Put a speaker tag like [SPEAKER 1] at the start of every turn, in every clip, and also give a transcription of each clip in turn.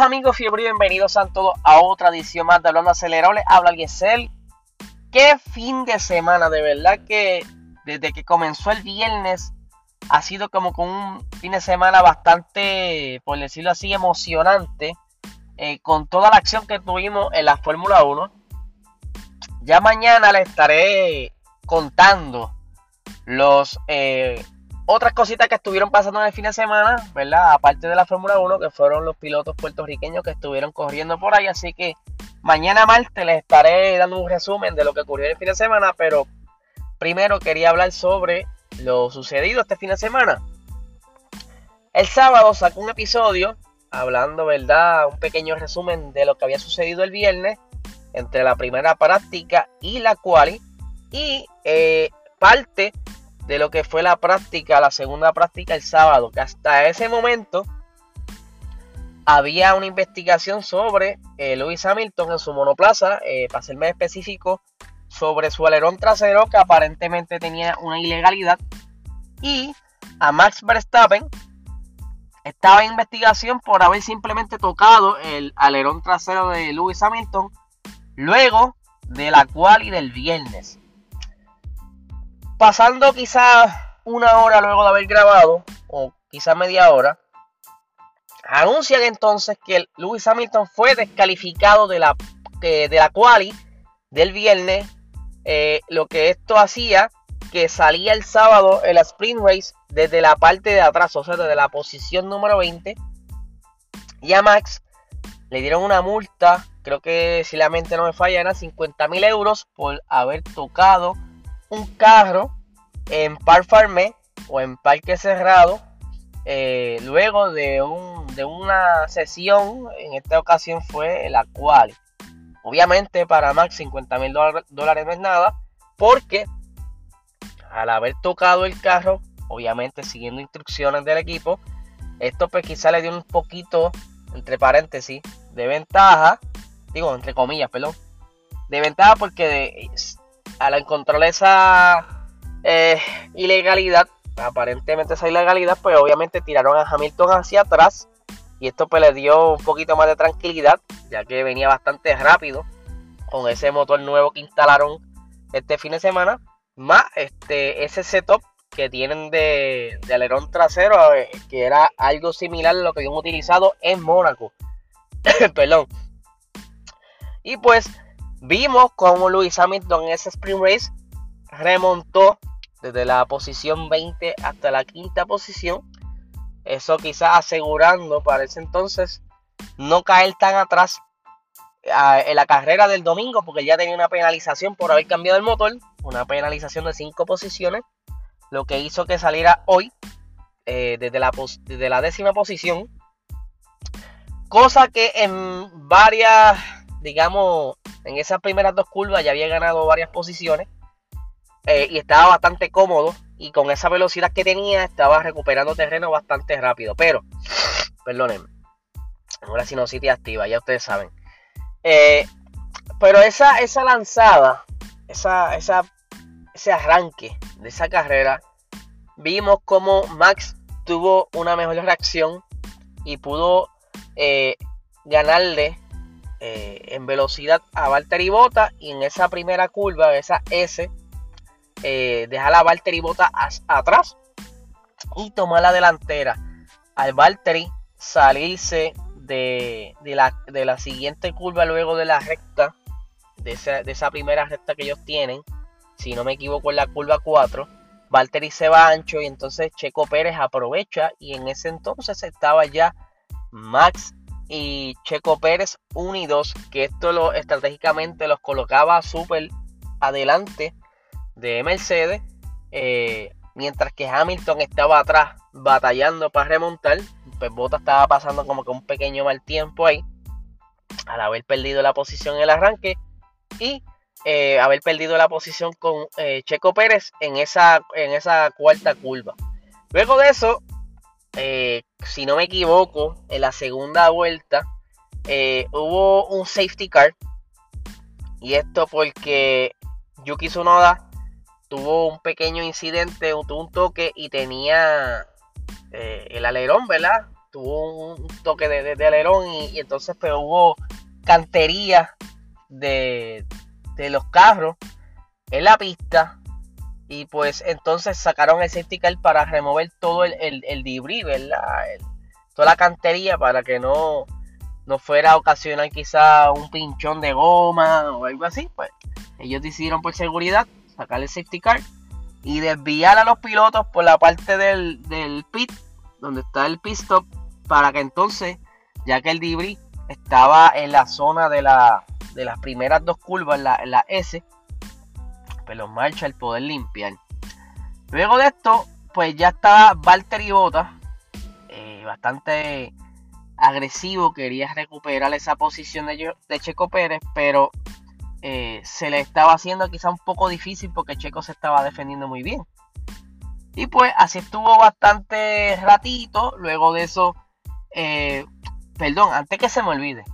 [SPEAKER 1] Amigos fiebre y bienvenidos a todos a otra edición más de Hablando Acelerable. Habla Giesel. Qué fin de semana, de verdad que desde que comenzó el viernes ha sido como con un fin de semana bastante, por decirlo así, emocionante. Eh, con toda la acción que tuvimos en la Fórmula 1. Ya mañana les estaré contando los eh, otras cositas que estuvieron pasando en el fin de semana, ¿verdad? Aparte de la Fórmula 1, que fueron los pilotos puertorriqueños que estuvieron corriendo por ahí. Así que mañana martes les estaré dando un resumen de lo que ocurrió en el fin de semana. Pero primero quería hablar sobre lo sucedido este fin de semana. El sábado sacó un episodio hablando, ¿verdad? Un pequeño resumen de lo que había sucedido el viernes entre la primera práctica y la quali. Y eh, parte de lo que fue la práctica, la segunda práctica el sábado, que hasta ese momento había una investigación sobre eh, Lewis Hamilton en su monoplaza, eh, para ser más específico, sobre su alerón trasero que aparentemente tenía una ilegalidad. Y a Max Verstappen estaba en investigación por haber simplemente tocado el alerón trasero de Lewis Hamilton luego de la cual y del viernes. Pasando quizás una hora luego de haber grabado, o quizás media hora, anuncian entonces que Lewis Hamilton fue descalificado de la, de la quali del viernes, eh, lo que esto hacía que salía el sábado en la sprint race desde la parte de atrás, o sea, desde la posición número 20. Y a Max le dieron una multa, creo que si la mente no me falla, eran 50 mil euros por haber tocado un carro en Par Farmé o en Parque Cerrado eh, luego de, un, de una sesión, en esta ocasión fue la cual, obviamente para Max 50 mil dólares no es nada, porque al haber tocado el carro, obviamente siguiendo instrucciones del equipo, esto pues quizá le dio un poquito, entre paréntesis, de ventaja, digo, entre comillas, perdón, de ventaja porque al encontrar esa eh, ilegalidad, aparentemente esa ilegalidad, pues obviamente tiraron a Hamilton hacia atrás y esto pues le dio un poquito más de tranquilidad, ya que venía bastante rápido con ese motor nuevo que instalaron este fin de semana, más este ese setup que tienen de, de alerón trasero, eh, que era algo similar a lo que habían utilizado en Mónaco. Perdón. Y pues vimos como Luis Hamilton en ese sprint race remontó desde la posición 20 hasta la quinta posición. Eso quizás asegurando para ese entonces no caer tan atrás en la carrera del domingo porque ya tenía una penalización por haber cambiado el motor, una penalización de 5 posiciones, lo que hizo que saliera hoy eh, desde, la desde la décima posición, cosa que en varias, digamos, en esas primeras dos curvas ya había ganado varias posiciones eh, y estaba bastante cómodo y con esa velocidad que tenía estaba recuperando terreno bastante rápido. Pero, perdónenme, ahora sinusitis activa, ya ustedes saben. Eh, pero esa, esa lanzada, esa, esa, ese arranque de esa carrera, vimos como Max tuvo una mejor reacción y pudo eh, ganarle en velocidad a Valtteri Bota y en esa primera curva, esa S, eh, dejar a Valtteri Bota atrás y tomar la delantera. Al Valtteri salirse de, la, de, la, siguiente curva luego de la recta, de esa, primera recta que ellos tienen, si no me equivoco en la curva 4, Valtteri se va ancho y entonces Checo Pérez aprovecha y en ese entonces estaba ya Max y Checo Pérez unidos, que esto lo estratégicamente los colocaba súper adelante de Mercedes, eh, mientras que Hamilton estaba atrás batallando para remontar, pues Bottas estaba pasando como que un pequeño mal tiempo ahí, al haber perdido la posición en el arranque y eh, haber perdido la posición con eh, Checo Pérez en esa, en esa cuarta curva. Luego de eso, si no me equivoco, en la segunda vuelta hubo un safety car. Y esto porque Yuki Tsunoda tuvo un pequeño incidente, tuvo un toque y tenía eh, el alerón, ¿verdad? tuvo un toque de, de, alerón y, entonces pues hubo cantería de, de los carros en la pista y pues entonces sacaron el safety car para remover todo el, el, el debris, ¿verdad? toda la cantería para que no, no fuera a ocasionar quizá un pinchón de goma o algo así. Pues ellos decidieron por seguridad sacar el safety car y desviar a los pilotos por la parte del, del pit, donde está el pit stop, para que entonces, ya que el debris estaba en la zona de, la, de las primeras dos curvas, la, la S, los marcha el poder limpiar. Luego de esto, pues ya estaba Valtteri Bottas, eh, bastante agresivo, quería recuperar esa posición de, Checo Pérez, pero eh, se le estaba haciendo quizá un poco difícil porque Checo se estaba defendiendo muy bien. Y pues así estuvo bastante ratito. Luego de eso, eh, perdón, antes que se me olvide,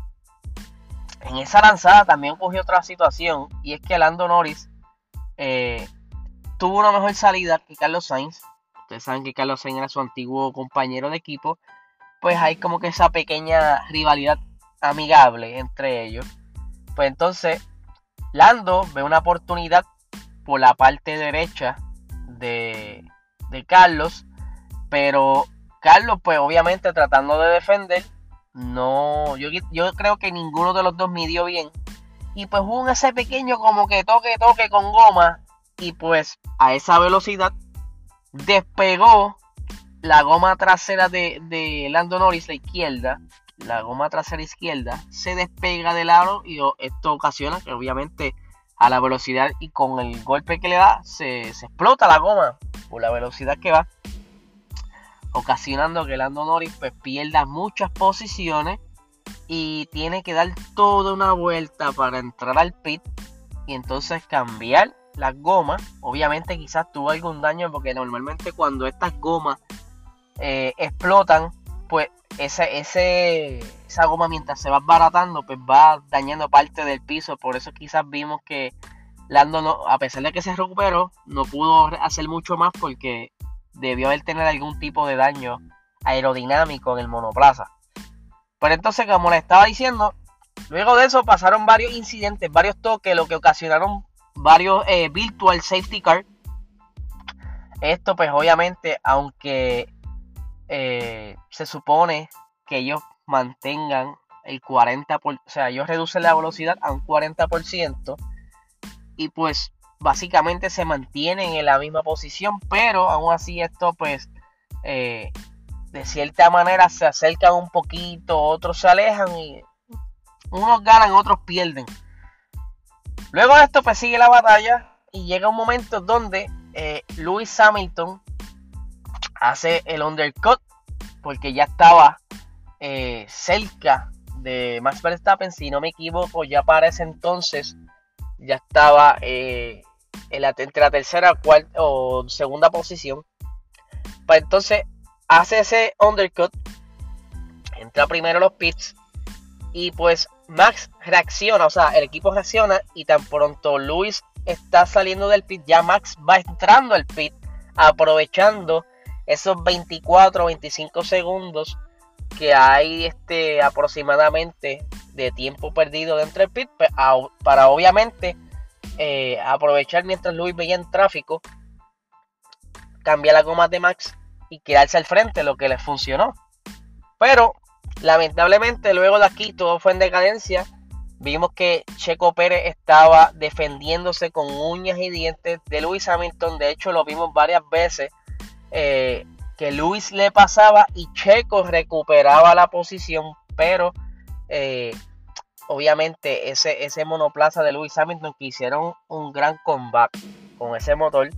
[SPEAKER 1] en esa lanzada también ocurrió otra situación y es que Lando Norris eh, tuvo una mejor salida que Carlos Sainz. Ustedes saben que Carlos Sainz era su antiguo compañero de equipo. Pues hay como que esa pequeña rivalidad amigable entre ellos. Pues entonces, Lando ve una oportunidad por la parte derecha de, de Carlos. Pero Carlos, pues obviamente tratando de defender, no, yo, yo creo que ninguno de los dos midió bien y pues hubo ese pequeño como que toque, toque con goma. Y pues a esa velocidad despegó la goma trasera de, de Lando Norris, la izquierda. La goma trasera izquierda se despega del aro y esto ocasiona que obviamente a la velocidad y con el golpe que le da se, explota la goma por la velocidad que va ocasionando que Lando Norris pues, pierda muchas posiciones y tiene que dar toda una vuelta para entrar al pit y entonces cambiar las gomas. Obviamente quizás tuvo algún daño porque normalmente cuando estas gomas eh, explotan, pues ese, ese, esa goma mientras se va baratando, pues va dañando parte del piso. Por eso quizás vimos que Lando, no, a pesar de que se recuperó, no pudo hacer mucho más porque debió haber tener algún tipo de daño aerodinámico en el monoplaza. Pero entonces, como les estaba diciendo, luego de eso pasaron varios incidentes, varios toques, lo que ocasionaron varios eh, virtual safety car. Esto, pues obviamente, aunque eh, se supone que ellos mantengan el 40%, o sea, ellos reducen la velocidad a un 40% y pues básicamente se mantienen en la misma posición, pero aún así esto pues eh, de cierta manera se acercan un poquito, otros se alejan y unos ganan, otros pierden. Luego de esto pues sigue la batalla y llega un momento donde eh, Lewis Hamilton hace el undercut porque ya estaba eh, cerca de Max Verstappen, si no me equivoco, ya para ese entonces ya estaba eh, en la, entre la tercera cuarta, o segunda posición. Pues entonces hace ese undercut, entra primero los pits y pues Max reacciona, o sea, el equipo reacciona y tan pronto Luis está saliendo del pit, ya Max va entrando al pit, aprovechando esos 24 o 25 segundos que hay este aproximadamente de tiempo perdido dentro del pit pues, para obviamente eh, aprovechar mientras Luis veía en tráfico, cambia la goma de Max y quedarse al frente, lo que les funcionó. Pero lamentablemente luego de aquí todo fue en decadencia. Vimos que Checo Pérez estaba defendiéndose con uñas y dientes de Lewis Hamilton. De hecho, lo vimos varias veces. Eh, que Luis le pasaba y Checo recuperaba la posición. Pero eh, obviamente ese, ese monoplaza de Lewis Hamilton que hicieron un gran comeback con ese motor.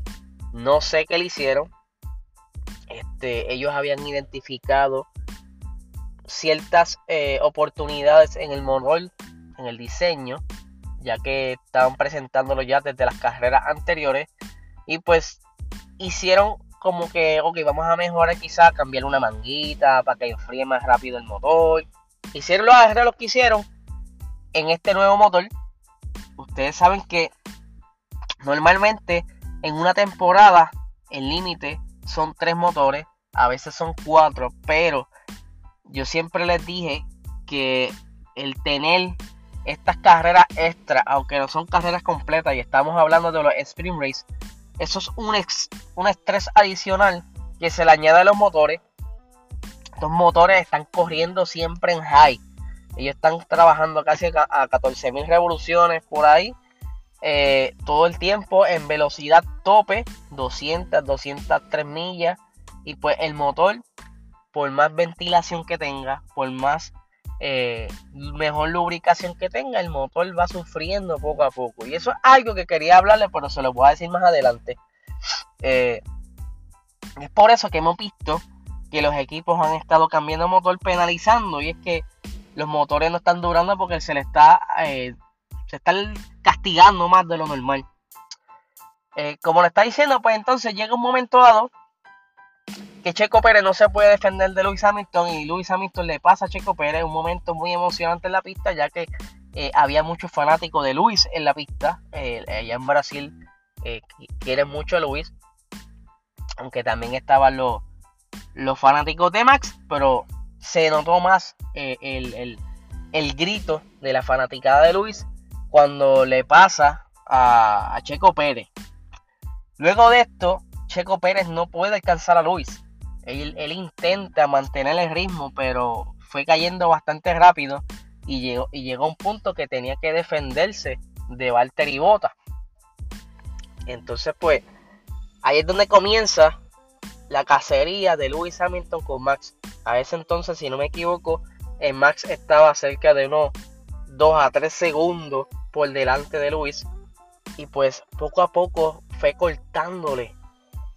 [SPEAKER 1] No sé qué le hicieron. Este, ellos habían identificado ciertas eh, oportunidades en el motor, en el diseño, ya que estaban presentándolo ya desde las carreras anteriores. Y pues hicieron como que, ok, vamos a mejorar quizá, cambiar una manguita para que enfríe más rápido el motor. Hicieron los arreglos que hicieron en este nuevo motor. Ustedes saben que normalmente en una temporada el límite son tres motores, a veces son cuatro, pero yo siempre les dije que el tener estas carreras extra, aunque no son carreras completas y estamos hablando de los sprint race, eso es un, un estrés adicional que se le añade a los motores. Estos motores están corriendo siempre en high. Ellos están trabajando casi a 14.000 revoluciones por ahí. Eh, todo el tiempo en velocidad tope, 200, 203 millas. Y pues el motor, por más ventilación que tenga, por más eh, mejor lubricación que tenga, el motor va sufriendo poco a poco. Y eso es algo que quería hablarle, pero se lo voy a decir más adelante. Eh, es por eso que hemos visto que los equipos han estado cambiando motor penalizando. Y es que los motores no están durando porque se le está, se está castigando más de lo normal. como le está diciendo, pues entonces llega un momento dado que Checo Pérez no se puede defender de Luis Hamilton y Luis Hamilton le pasa a Checo Pérez un momento muy emocionante en la pista ya que eh, había muchos fanáticos de Luis en la pista. Eh, allá en Brasil eh, quieren mucho a Luis, aunque también estaban los, los fanáticos de Max, pero se notó más el, el, grito de la fanaticada de Luis cuando le pasa a, Checo Pérez. Luego de esto, Checo Pérez no puede alcanzar a Luis. Él, intenta mantener el ritmo, pero fue cayendo bastante rápido y llegó, y llegó a un punto que tenía que defenderse de Valtteri Bota. Entonces, pues, ahí es donde comienza la cacería de Lewis Hamilton con Max. A ese entonces, si no me equivoco, el Max estaba cerca de unos 2 a 3 segundos por delante de Lewis. Y pues poco a poco fue cortándole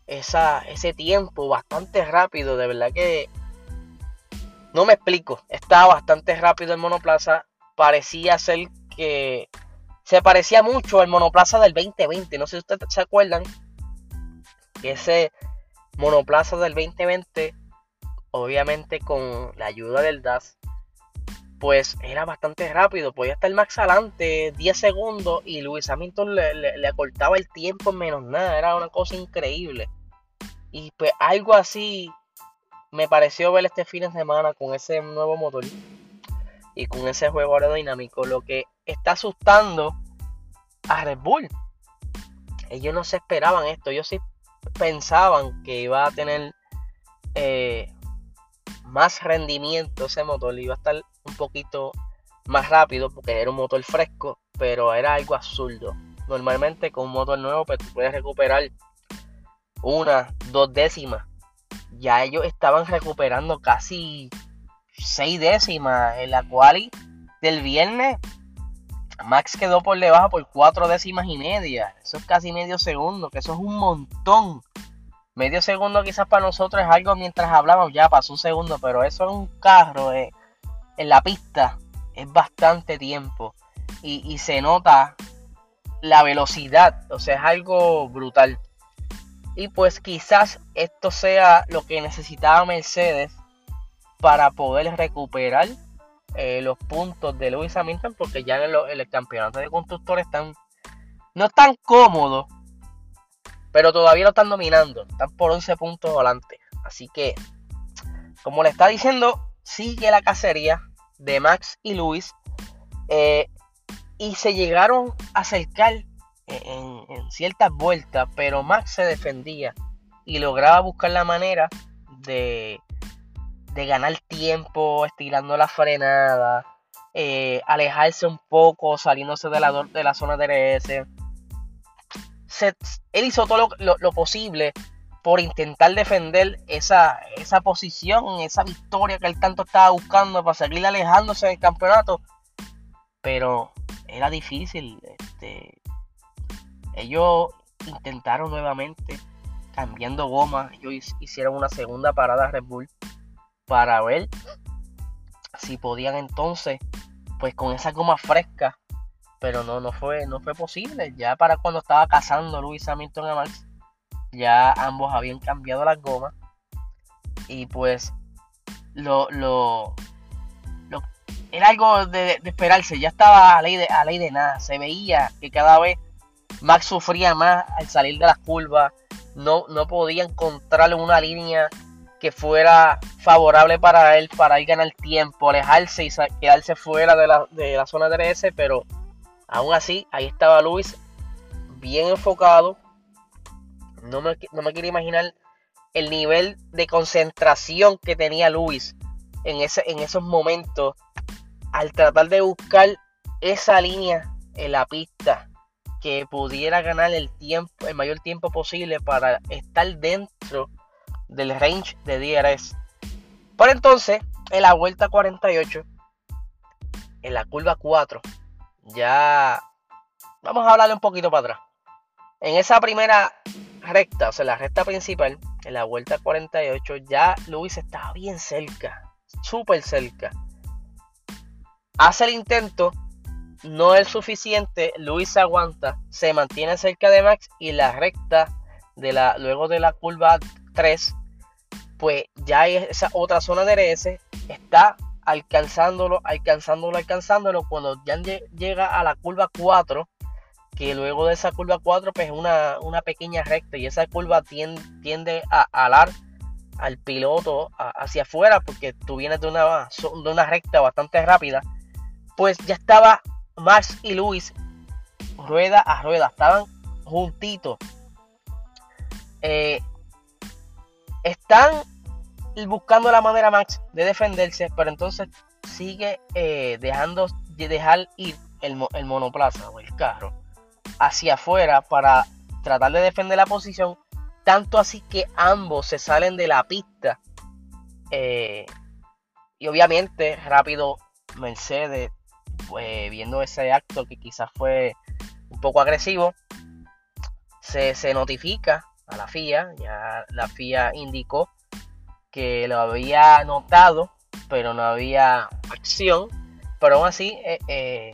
[SPEAKER 1] esa, ese tiempo bastante rápido. De verdad que no me explico. Estaba bastante rápido el monoplaza. Parecía ser que se parecía mucho al monoplaza del 2020. No sé si ustedes se acuerdan. Ese monoplaza del 2020, obviamente con la ayuda del DAS, pues era bastante rápido. Podía estar más adelante 10 segundos y Luis Hamilton le, le, acortaba el tiempo en menos nada. Era una cosa increíble. Y pues algo así me pareció ver este fin de semana con ese nuevo motor y con ese juego aerodinámico. Lo que está asustando a Red Bull. Ellos no se esperaban esto. Ellos sí pensaban que iba a tener eh, más rendimiento ese motor. Iba a estar un poquito más rápido porque era un motor fresco. Pero era algo absurdo. Normalmente con un motor nuevo pues, tú puedes recuperar una, dos décimas. Ya ellos estaban recuperando casi seis décimas en la cual del viernes Max quedó por debajo por cuatro décimas y media. Eso es casi medio segundo, que eso es un montón. Medio segundo quizás para nosotros es algo mientras hablamos, ya pasó un segundo, pero eso es un carro eh, en la pista. Es bastante tiempo. Y, y se nota la velocidad, o sea, es algo brutal. Y pues quizás esto sea lo que necesitaba Mercedes para poder recuperar eh, los puntos de Lewis Hamilton porque ya en, el campeonato de constructores están no están cómodos pero todavía lo están dominando están por 11 puntos adelante así que como le está diciendo sigue la cacería de Max y Lewis eh, y se llegaron a acercar en, ciertas vueltas, pero Max se defendía y lograba buscar la manera de, de ganar tiempo, estirando la frenada, eh, alejarse un poco, saliéndose de la, de la zona DRS. él hizo todo lo, posible por intentar defender esa, esa posición, esa victoria que él tanto estaba buscando para seguir alejándose del campeonato. Pero era difícil. Este, ellos intentaron nuevamente cambiando goma. Ellos hicieron una segunda parada Red Bull para ver si podían entonces, pues con esa goma fresca. Pero no, no fue, no fue posible. Ya para cuando estaba cazando Luis Hamilton a Max, ya ambos habían cambiado las gomas. Y pues lo, lo, era algo de, esperarse. Ya estaba a ley de, a ley de nada. Se veía que cada vez Max sufría más al salir de las curvas, no, no podía encontrar una línea que fuera favorable para él, para ir ganar tiempo, alejarse y quedarse fuera de la, de la zona DRS, pero aún así, ahí estaba Luis bien enfocado. No me, no me quiero imaginar el nivel de concentración que tenía Luis en, ese, en esos momentos al tratar de buscar esa línea en la pista que pudiera ganar el tiempo, el mayor tiempo posible para estar dentro del range de DRS. Por entonces, en la vuelta 48, en la curva 4, ya vamos a hablarle un poquito para atrás. En esa primera recta, o sea, la recta principal, en la vuelta 48, ya Luis estaba bien cerca, súper cerca. Hace el intento, no es suficiente, Luis aguanta, se mantiene cerca de Max y la recta de la, luego de la curva 3 pues ya esa otra zona de RS está alcanzándolo, alcanzándolo, alcanzándolo cuando ya llega a la curva 4, que luego de esa curva 4 pues es una, una pequeña recta y esa curva tiende, a alar al piloto hacia afuera porque tú vienes de una, de una recta bastante rápida, pues ya estaba Max y Luis rueda a rueda, estaban juntitos. Eh, están buscando la manera Max de defenderse, pero entonces sigue eh, dejando de dejar ir el, monoplaza o el carro hacia afuera para tratar de defender la posición, tanto así que ambos se salen de la pista. Eh, y obviamente rápido Mercedes, pues, viendo ese acto que quizás fue un poco agresivo, se, se notifica a la FIA, ya la FIA indicó que lo había notado, pero no había acción. Pero aún así, eh, eh,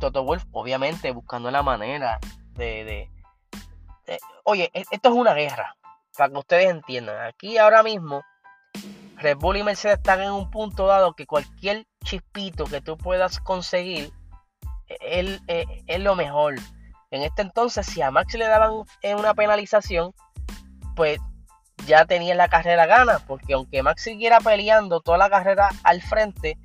[SPEAKER 1] Toto Wolf, obviamente, buscando la manera de, Oye, e, esto es una guerra, para que ustedes entiendan. Aquí ahora mismo, Red Bull y Mercedes están en un punto dado que cualquier chispito que tú puedas conseguir es, e, es lo mejor. En este entonces, si a Max le daban una penalización, pues ya tenía la carrera gana, porque aunque Max siguiera peleando toda la carrera al frente,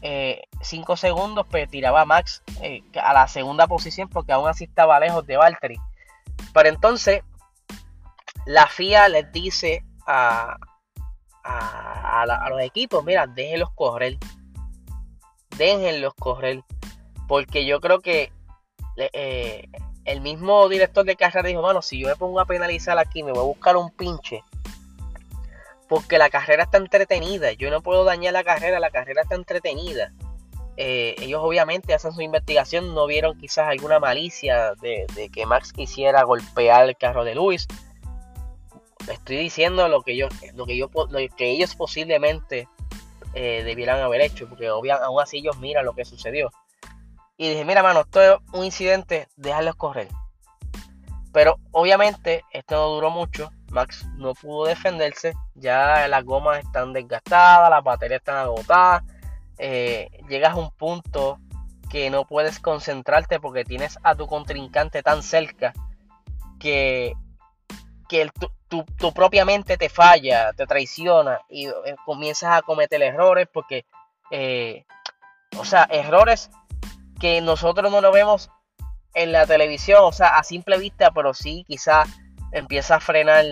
[SPEAKER 1] 5 eh, segundos, pues tiraba Max eh, a la segunda posición, porque aún así estaba lejos de Valtteri. Pero entonces, la FIA les dice a, a, los equipos, mira, déjenlos correr. Déjenlos correr. Porque yo creo que eh, el mismo director de carrera dijo, bueno, si yo me pongo a penalizar aquí, me voy a buscar un pinche porque la carrera está entretenida. Yo no puedo dañar la carrera, la carrera está entretenida. Eh, ellos obviamente hacen su investigación, no vieron quizás alguna malicia de, que Max quisiera golpear el carro de Luis. Estoy diciendo lo que yo, lo que yo, lo que ellos posiblemente eh, debieran haber hecho, porque obviamente aún así ellos miran lo que sucedió. Y dije, mira, mano, esto es un incidente, déjalos correr. Pero obviamente esto no duró mucho. Max no pudo defenderse. Ya las gomas están desgastadas, las baterías están agotadas. Eh, llegas a un punto que no puedes concentrarte porque tienes a tu contrincante tan cerca que, que tu, propia mente te falla, te traiciona y eh, comienzas a cometer errores porque, eh, o sea, errores que nosotros no lo vemos en la televisión, o sea, a simple vista, pero sí, quizás empieza a frenar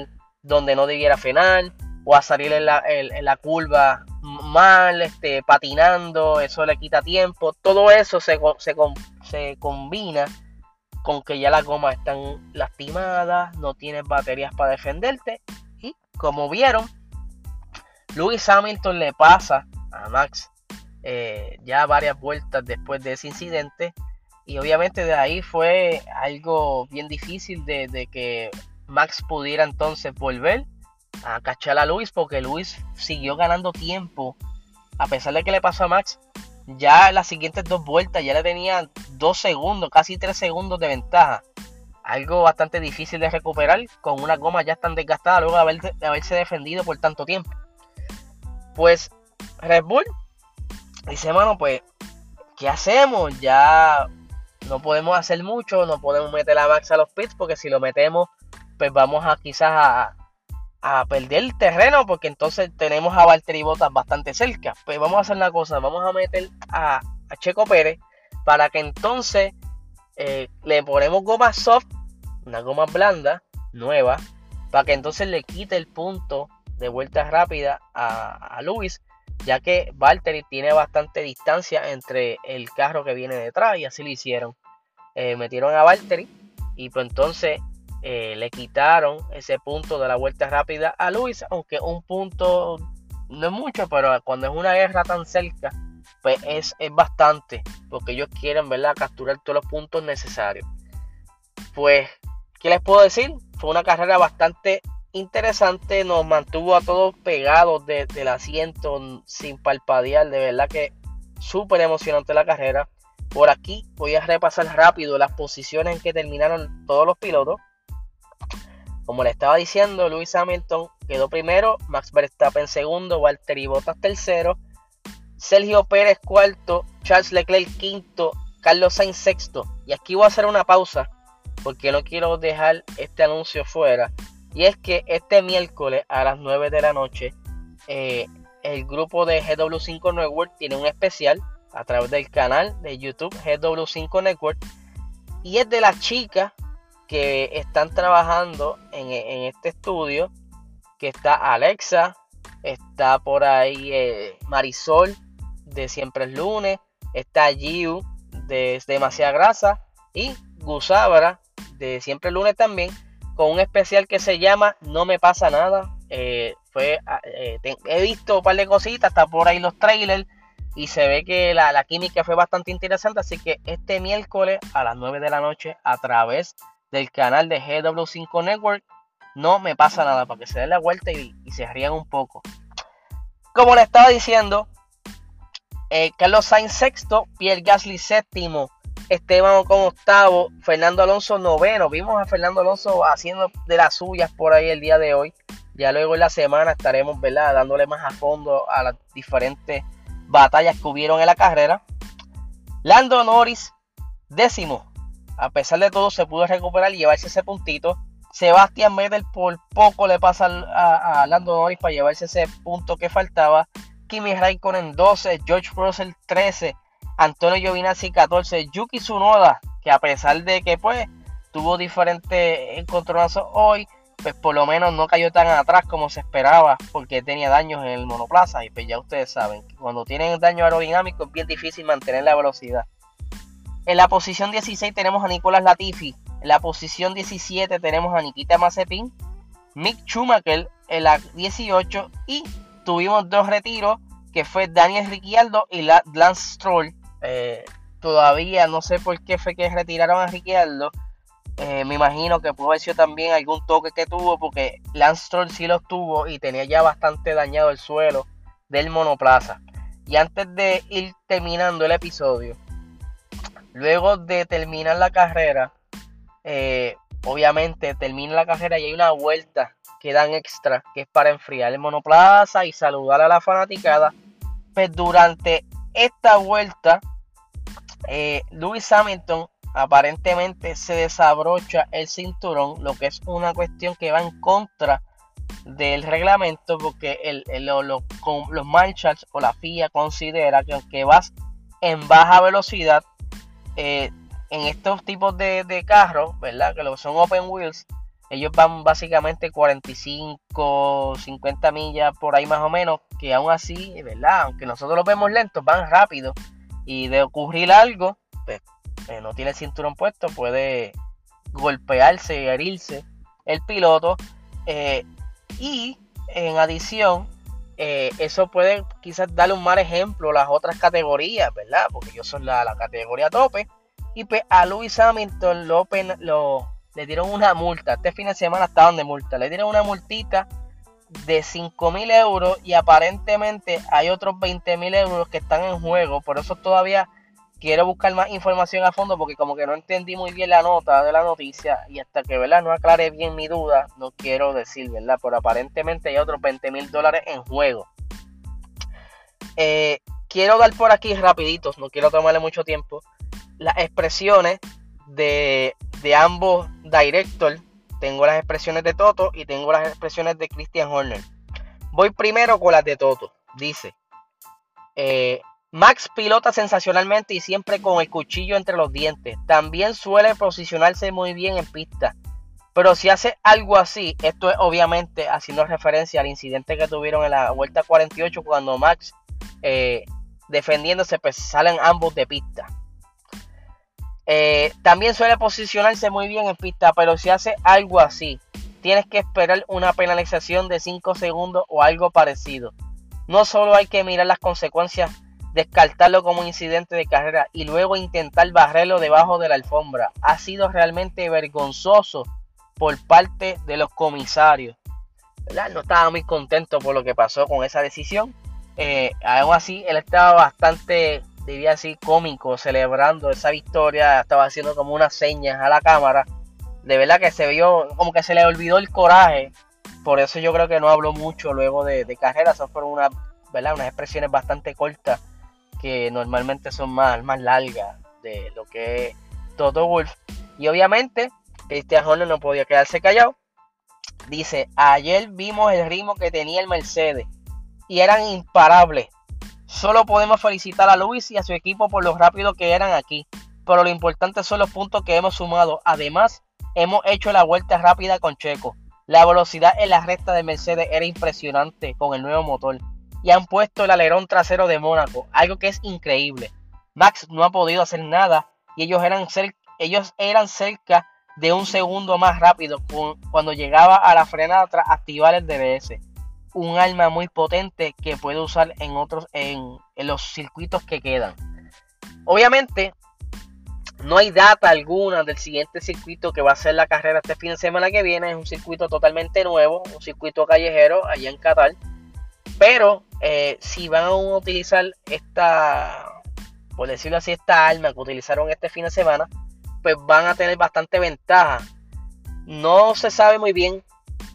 [SPEAKER 1] donde no debiera frenar, o a salir en la, en, la curva mal, este, patinando, eso le quita tiempo. Todo eso se, se, se combina con que ya las gomas están lastimadas, no tienes baterías para defenderte. Y como vieron, Lewis Hamilton le pasa a Max eh, ya varias vueltas después de ese incidente y obviamente de ahí fue algo bien difícil de, que Max pudiera entonces volver a cachar a Luis porque Luis siguió ganando tiempo. A pesar de que le pasó a Max ya las siguientes dos vueltas ya le tenía dos segundos casi tres segundos de ventaja. Algo bastante difícil de recuperar con una goma ya tan desgastada luego de, de haberse defendido por tanto tiempo. Pues Red Bull dice mano pues ¿qué hacemos? ya no podemos hacer mucho, no podemos meter a Max a los pits porque si lo metemos, pues vamos a quizás a, a perder el terreno porque entonces tenemos a Valtteri Bottas bastante cerca. Pues vamos a hacer una cosa, vamos a meter a, Checo Pérez para que entonces eh, le ponemos goma soft, una goma blanda, nueva, para que entonces le quite el punto de vuelta rápida a, a Luis, ya que Valtteri tiene bastante distancia entre el carro que viene detrás y así lo hicieron. Eh, metieron a Valtteri y pues entonces eh, le quitaron ese punto de la vuelta rápida a Luis, aunque un punto no es mucho, pero cuando es una guerra tan cerca, pues es, bastante, porque ellos quieren, ¿verdad?, capturar todos los puntos necesarios. Pues, ¿qué les puedo decir? Fue una carrera bastante interesante, nos mantuvo a todos pegados del asiento sin palpadear, de verdad que súper emocionante la carrera. Por aquí voy a repasar rápido las posiciones en que terminaron todos los pilotos. Como le estaba diciendo, Lewis Hamilton quedó primero, Max Verstappen segundo, Valtteri Bottas tercero, Sergio Pérez cuarto, Charles Leclerc quinto, Carlos Sainz sexto. Y aquí voy a hacer una pausa porque no quiero dejar este anuncio fuera. Y es que este miércoles a las 9 de la noche, eh, el grupo de GW5 Network tiene un especial a través del canal de YouTube GW5 Network. Y es de las chicas que están trabajando en, este estudio, que está Alexa, está por ahí eh, Marisol de Siempre es Lunes, está Giu de Demasiada Grasa y Gusabra de Siempre es Lunes también, con un especial que se llama No me pasa nada. Eh, fue, ah, eh, he visto un par de cositas, está por ahí los trailers y se ve que la, la, química fue bastante interesante. Así que este miércoles a las 9 de la noche, a través del canal de GW5 Network, no me pasa nada para que se den la vuelta y, se rían un poco. Como le estaba diciendo, eh, Carlos Sainz sexto, Pierre Gasly séptimo, Esteban con octavo, Fernando Alonso noveno. Vimos a Fernando Alonso haciendo de las suyas por ahí el día de hoy. Ya luego en la semana estaremos ¿verdad? dándole más a fondo a las diferentes batallas que hubieron en la carrera. Lando Norris décimo, a pesar de todo, se pudo recuperar y llevarse ese puntito. Sebastián Vettel por poco le pasa a, Lando Norris para llevarse ese punto que faltaba. Kimi Raikkonen 12, George Russell 13, Antonio Giovinazzi 14, Yuki Tsunoda, que a pesar de que pues tuvo diferentes encontronazos hoy, pues por lo menos no cayó tan atrás como se esperaba, porque tenía daños en el monoplaza. Y pues ya ustedes saben, que cuando tienen daño aerodinámico es bien difícil mantener la velocidad. En la posición 16 tenemos a Nicolás Latifi. En la posición 17 tenemos a Nikita Mazepin. Mick Schumacher en la 18. Y tuvimos dos retiros que fue Daniel Ricciardo y Lance Stroll. Eh, todavía no sé por qué fue que retiraron a Ricciardo. Eh, me imagino que pudo haber sido también algún toque que tuvo porque Lance Stroll sí lo tuvo y tenía ya bastante dañado el suelo del monoplaza. Y antes de ir terminando el episodio, Luego de terminar la carrera, eh, obviamente termina la carrera y hay una vuelta que dan extra, que es para enfriar el monoplaza y saludar a la fanaticada. Pues durante esta vuelta, eh, Lewis Hamilton aparentemente se desabrocha el cinturón, lo que es una cuestión que va en contra del reglamento, porque el, los marshals o la FIA considera que aunque vas en baja velocidad, eh, en estos tipos de, carros, ¿verdad? Que son open wheels, ellos van básicamente 45, 50 millas por ahí más o menos, que aún así, ¿verdad? Aunque nosotros los vemos lentos, van rápido. Y de ocurrir algo, pues eh, no tiene el cinturón puesto, puede golpearse, herirse el piloto. Eh, y en adición, eso puede quizás darle un mal ejemplo a las otras categorías, ¿verdad? Porque ellos son la, la categoría tope. Y pues a Lewis Hamilton lo, le dieron una multa. Este fin de semana estaban de multa. Le dieron una multita de 5 mil euros y aparentemente hay otros 20 mil euros que están en juego. Por eso todavía quiero buscar más información a fondo porque como que no entendí muy bien la nota de la noticia y hasta que ¿verdad? no aclare bien mi duda, no quiero decir, ¿verdad? Pero aparentemente hay otros 20 mil dólares en juego. Eh, quiero dar por aquí rapiditos, no quiero tomarle mucho tiempo las expresiones de, ambos directores tengo las expresiones de Toto y tengo las expresiones de Christian Horner. Voy primero con las de Toto. Dice, eh, Max pilota sensacionalmente y siempre con el cuchillo entre los dientes. También suele posicionarse muy bien en pista. Pero si hace algo así, esto es obviamente haciendo referencia al incidente que tuvieron en la vuelta 48 cuando Max eh, defendiéndose pues salen ambos de pista. Eh, también suele posicionarse muy bien en pista, pero si hace algo así, tienes que esperar una penalización de 5 segundos o algo parecido. No solo hay que mirar las consecuencias, descartarlo como incidente de carrera y luego intentar barrerlo debajo de la alfombra. Ha sido realmente vergonzoso por parte de los comisarios. No estaba muy contento por lo que pasó con esa decisión. Eh, aún así, él estaba bastante, diría así, cómico, celebrando esa victoria. Estaba haciendo como unas señas a la cámara. De verdad que se vio como que se le olvidó el coraje. Por eso yo creo que no habló mucho luego de, carrera. Esas fueron una, ¿verdad? unas expresiones bastante cortas que normalmente son más, más largas de lo que es Toto Wolf. Y obviamente, Christian Horner no podía quedarse callado. Dice, ayer vimos el ritmo que tenía el Mercedes y eran imparables. Solo podemos felicitar a Luis y a su equipo por lo rápido que eran aquí, pero lo importante son los puntos que hemos sumado. Además, hemos hecho la vuelta rápida con Checo. La velocidad en la recta de Mercedes era impresionante con el nuevo motor y han puesto el alerón trasero de Mónaco, algo que es increíble. Max no ha podido hacer nada y ellos eran, ellos eran cerca de un segundo más rápido cuando llegaba a la frenada tras activar el DBS un arma muy potente que puede usar en otros en, los circuitos que quedan. Obviamente, no hay data alguna del siguiente circuito que va a ser la carrera este fin de semana que viene. Es un circuito totalmente nuevo, un circuito callejero allá en Qatar. Pero eh, si van a utilizar esta, por decirlo así, esta arma que utilizaron este fin de semana, pues van a tener bastante ventaja. No se sabe muy bien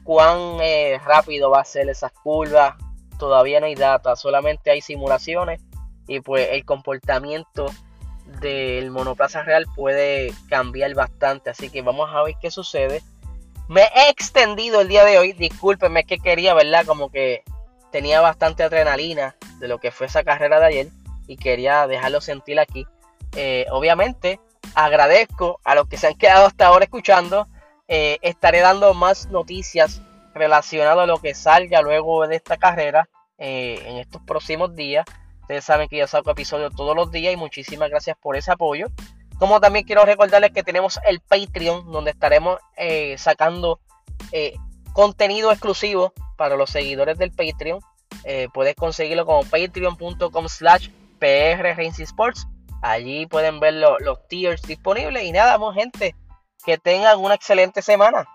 [SPEAKER 1] cuán eh, rápido va a ser esas curvas. Todavía no hay data, solamente hay simulaciones y pues el comportamiento del monoplaza real puede cambiar bastante. Así que vamos a ver qué sucede. Me he extendido el día de hoy. Discúlpenme que quería, ¿verdad? Como que tenía bastante adrenalina de lo que fue esa carrera de ayer. Y quería dejarlo sentir aquí. Eh, obviamente, agradezco a los que se han quedado hasta ahora escuchando. Eh, estaré dando más noticias relacionadas a lo que salga luego de esta carrera eh, en estos próximos días. Ustedes saben que ya saco episodios todos los días y muchísimas gracias por ese apoyo. Como también quiero recordarles que tenemos el Patreon donde estaremos eh, sacando contenido exclusivo para los seguidores del Patreon. puedes conseguirlo como patreon.com slash PR Sports. Allí pueden ver los tiers disponibles. Y nada, más gente, que tengan una excelente semana.